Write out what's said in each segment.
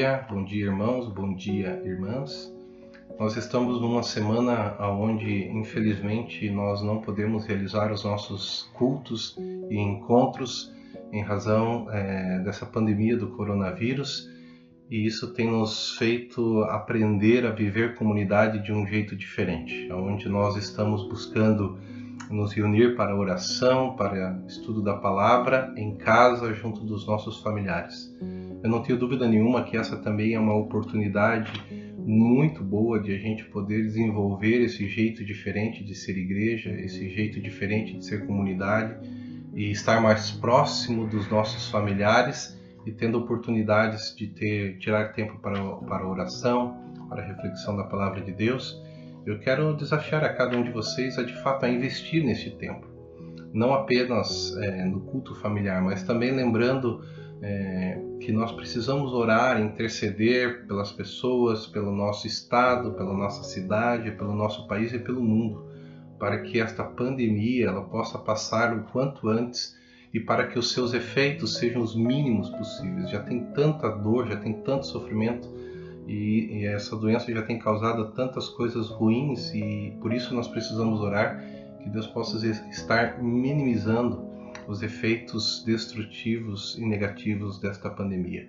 dia, bom dia irmãos, bom dia irmãs. Nós estamos numa semana onde, infelizmente, nós não podemos realizar os nossos cultos e encontros em razão é, dessa pandemia do coronavírus, e isso tem nos feito aprender a viver comunidade de um jeito diferente, onde nós estamos buscando nos reunir para oração, para estudo da palavra, em casa, junto dos nossos familiares. Eu não tenho dúvida nenhuma que essa também é uma oportunidade muito boa de a gente poder desenvolver esse jeito diferente de ser igreja, esse jeito diferente de ser comunidade e estar mais próximo dos nossos familiares e tendo oportunidades de ter tirar tempo para para oração, para reflexão da palavra de Deus. Eu quero desafiar a cada um de vocês a de fato a investir nesse tempo, não apenas é, no culto familiar, mas também lembrando é, que nós precisamos orar, interceder pelas pessoas, pelo nosso estado, pela nossa cidade, pelo nosso país e pelo mundo, para que esta pandemia ela possa passar o quanto antes e para que os seus efeitos sejam os mínimos possíveis. Já tem tanta dor, já tem tanto sofrimento e, e, essa doença já tem causado tantas coisas ruins e por isso nós precisamos orar que Deus possa estar minimizando os efeitos destrutivos e negativos desta pandemia.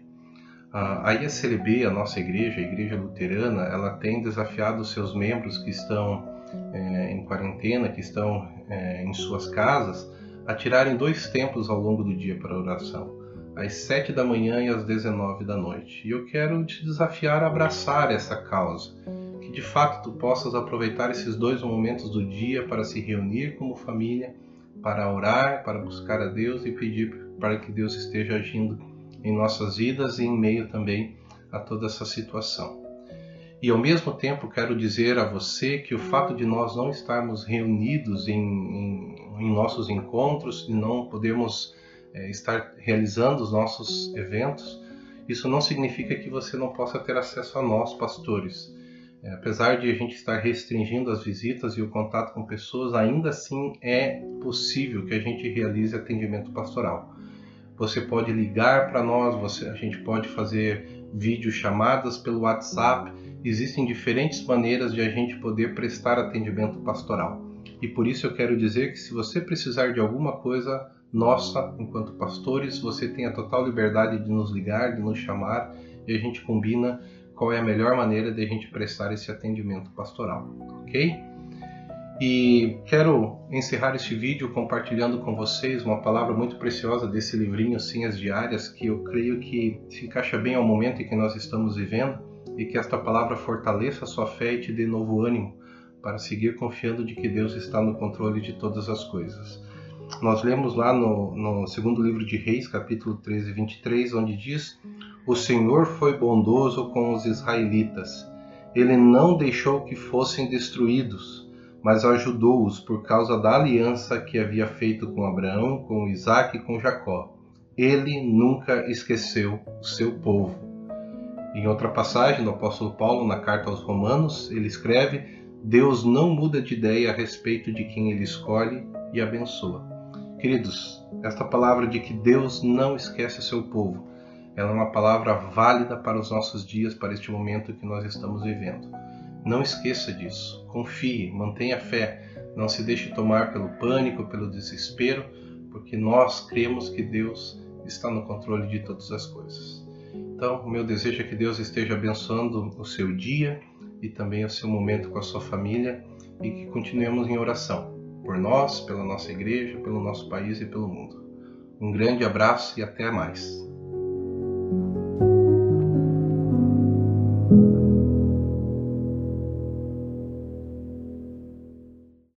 A ISLB, a nossa igreja, a igreja luterana, ela tem desafiado seus membros que estão é, em quarentena, que estão é, em suas casas, a tirarem dois tempos ao longo do dia para oração às 7 da manhã e às 19 da noite. E eu quero te desafiar a abraçar essa causa, que de fato tu possas aproveitar esses dois momentos do dia para se reunir como família, para orar, para buscar a Deus e pedir para que Deus esteja agindo em nossas vidas e em meio também a toda essa situação. E ao mesmo tempo quero dizer a você que o fato de nós não estarmos reunidos em, em, em nossos encontros e não podemos é, estar realizando os nossos eventos, isso não significa que você não possa ter acesso a nós, pastores. É, apesar de a gente estar restringindo as visitas e o contato com pessoas, ainda assim é possível que a gente realize atendimento pastoral. Você pode ligar para nós, você, a gente pode fazer videochamadas pelo WhatsApp. Existem diferentes maneiras de a gente poder prestar atendimento pastoral. E por isso eu quero dizer que se você precisar de alguma coisa, nossa, enquanto pastores, você tem a total liberdade de nos ligar, de nos chamar e a gente combina qual é a melhor maneira de a gente prestar esse atendimento pastoral, ok? E quero encerrar este vídeo compartilhando com vocês uma palavra muito preciosa desse livrinho Senhas Diárias, que eu creio que se encaixa bem ao momento em que nós estamos vivendo e que esta palavra fortaleça a sua fé e te dê novo ânimo para seguir confiando de que Deus está no controle de todas as coisas. Nós lemos lá no, no segundo livro de Reis, capítulo 13, 23, onde diz: O Senhor foi bondoso com os israelitas. Ele não deixou que fossem destruídos, mas ajudou-os por causa da aliança que havia feito com Abraão, com Isaac e com Jacó. Ele nunca esqueceu o seu povo. Em outra passagem do apóstolo Paulo, na carta aos Romanos, ele escreve: Deus não muda de ideia a respeito de quem ele escolhe e abençoa. Queridos, esta palavra de que Deus não esquece o seu povo, ela é uma palavra válida para os nossos dias, para este momento que nós estamos vivendo. Não esqueça disso. Confie, mantenha fé, não se deixe tomar pelo pânico, pelo desespero, porque nós cremos que Deus está no controle de todas as coisas. Então, o meu desejo é que Deus esteja abençoando o seu dia e também o seu momento com a sua família e que continuemos em oração por nós, pela nossa igreja, pelo nosso país e pelo mundo. Um grande abraço e até mais.